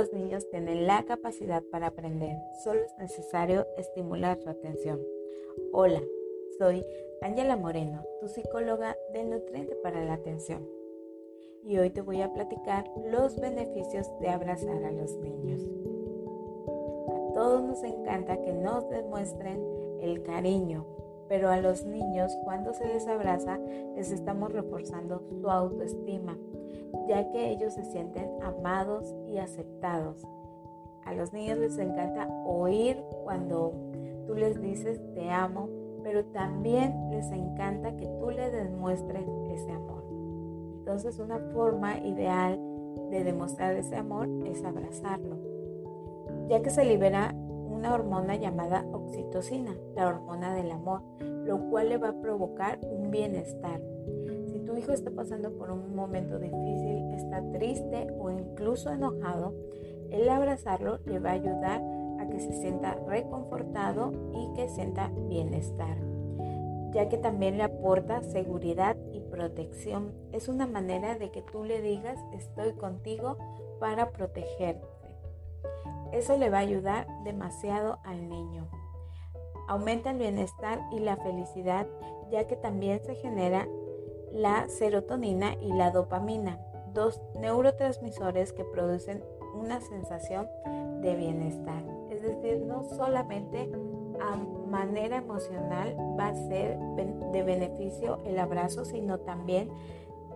los niños tienen la capacidad para aprender, solo es necesario estimular su atención. Hola, soy Ángela Moreno, tu psicóloga de Nutriente para la Atención. Y hoy te voy a platicar los beneficios de abrazar a los niños. A todos nos encanta que nos demuestren el cariño, pero a los niños cuando se les abraza les estamos reforzando su autoestima, ya que ellos se sienten amados y aceptados. A los niños les encanta oír cuando tú les dices te amo, pero también les encanta que tú les demuestres ese amor. Entonces una forma ideal de demostrar ese amor es abrazarlo, ya que se libera una hormona llamada oxitocina, la hormona del amor, lo cual le va a provocar un bienestar. Si tu hijo está pasando por un momento difícil, está triste o incluso enojado, el abrazarlo le va a ayudar a que se sienta reconfortado y que sienta bienestar, ya que también le aporta seguridad y protección. Es una manera de que tú le digas estoy contigo para protegerte. Eso le va a ayudar demasiado al niño. Aumenta el bienestar y la felicidad ya que también se genera la serotonina y la dopamina, dos neurotransmisores que producen una sensación de bienestar. Es decir, no solamente a manera emocional va a ser de beneficio el abrazo, sino también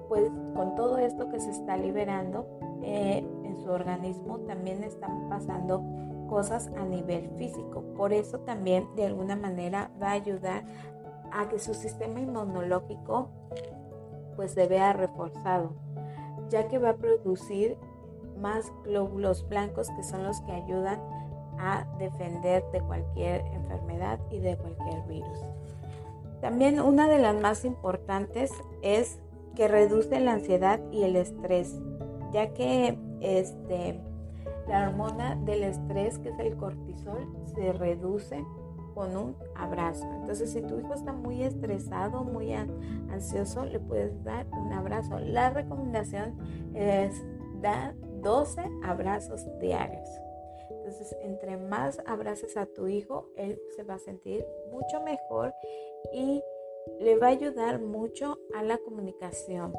pues con todo esto que se está liberando eh, su organismo también están pasando cosas a nivel físico. Por eso también de alguna manera va a ayudar a que su sistema inmunológico pues se vea reforzado, ya que va a producir más glóbulos blancos que son los que ayudan a defender de cualquier enfermedad y de cualquier virus. También una de las más importantes es que reduce la ansiedad y el estrés, ya que este, la hormona del estrés, que es el cortisol, se reduce con un abrazo. Entonces, si tu hijo está muy estresado, muy ansioso, le puedes dar un abrazo. La recomendación es dar 12 abrazos diarios. Entonces, entre más abraces a tu hijo, él se va a sentir mucho mejor y le va a ayudar mucho a la comunicación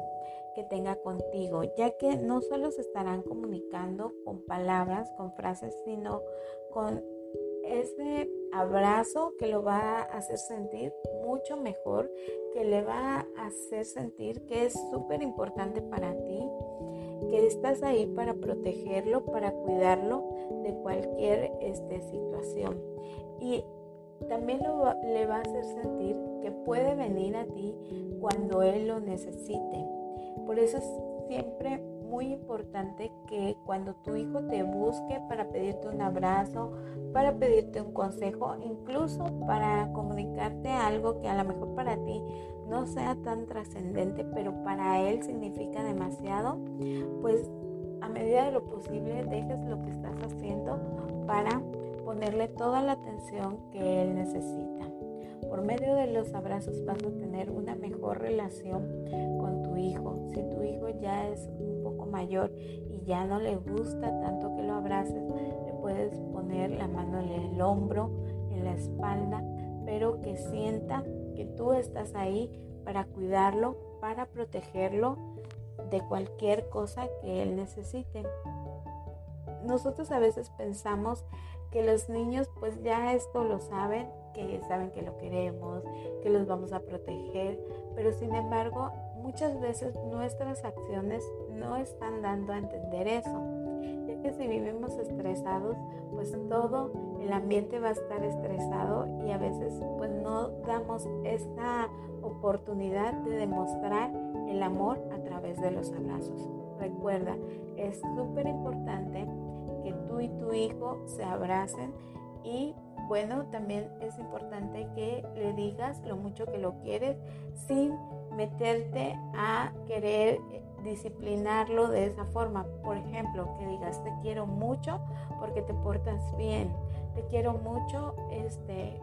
que tenga contigo, ya que no solo se estarán comunicando con palabras, con frases, sino con ese abrazo que lo va a hacer sentir mucho mejor, que le va a hacer sentir que es súper importante para ti, que estás ahí para protegerlo, para cuidarlo de cualquier este, situación. Y también le va a hacer sentir que puede venir a ti cuando él lo necesite. Por eso es siempre muy importante que cuando tu hijo te busque para pedirte un abrazo, para pedirte un consejo, incluso para comunicarte algo que a lo mejor para ti no sea tan trascendente, pero para él significa demasiado, pues a medida de lo posible dejes lo que estás haciendo para ponerle toda la atención que él necesita. Por medio de los abrazos vas a tener una mejor relación con tu hijo. Si tu hijo ya es un poco mayor y ya no le gusta tanto que lo abraces, le puedes poner la mano en el hombro, en la espalda, pero que sienta que tú estás ahí para cuidarlo, para protegerlo de cualquier cosa que él necesite. Nosotros a veces pensamos que los niños pues ya esto lo saben, que saben que lo queremos, que los vamos a proteger, pero sin embargo muchas veces nuestras acciones no están dando a entender eso. Ya que si vivimos estresados, pues todo el ambiente va a estar estresado y a veces pues no damos esta oportunidad de demostrar el amor a través de los abrazos. Recuerda, es súper importante que tú y tu hijo se abracen y bueno, también es importante que le digas lo mucho que lo quieres sin meterte a querer disciplinarlo de esa forma. Por ejemplo, que digas te quiero mucho porque te portas bien, te quiero mucho este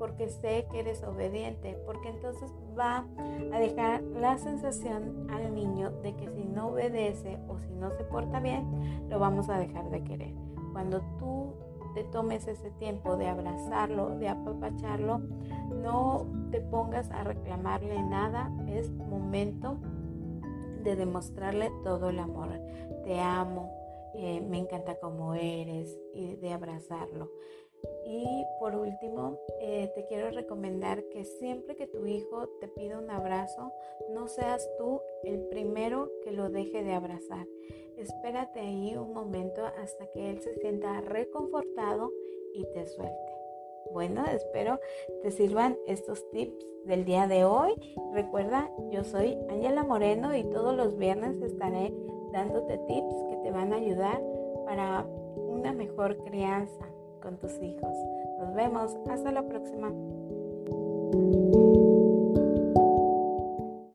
porque sé que eres obediente, porque entonces va a dejar la sensación al niño de que si no obedece o si no se porta bien, lo vamos a dejar de querer. Cuando tú te tomes ese tiempo de abrazarlo, de apapacharlo, no te pongas a reclamarle nada, es momento de demostrarle todo el amor. Te amo, eh, me encanta como eres y de abrazarlo. Y por último, eh, te quiero recomendar que siempre que tu hijo te pida un abrazo, no seas tú el primero que lo deje de abrazar. Espérate ahí un momento hasta que él se sienta reconfortado y te suelte. Bueno, espero te sirvan estos tips del día de hoy. Recuerda, yo soy Ángela Moreno y todos los viernes estaré dándote tips que te van a ayudar para una mejor crianza con tus hijos. Nos vemos. Hasta la próxima.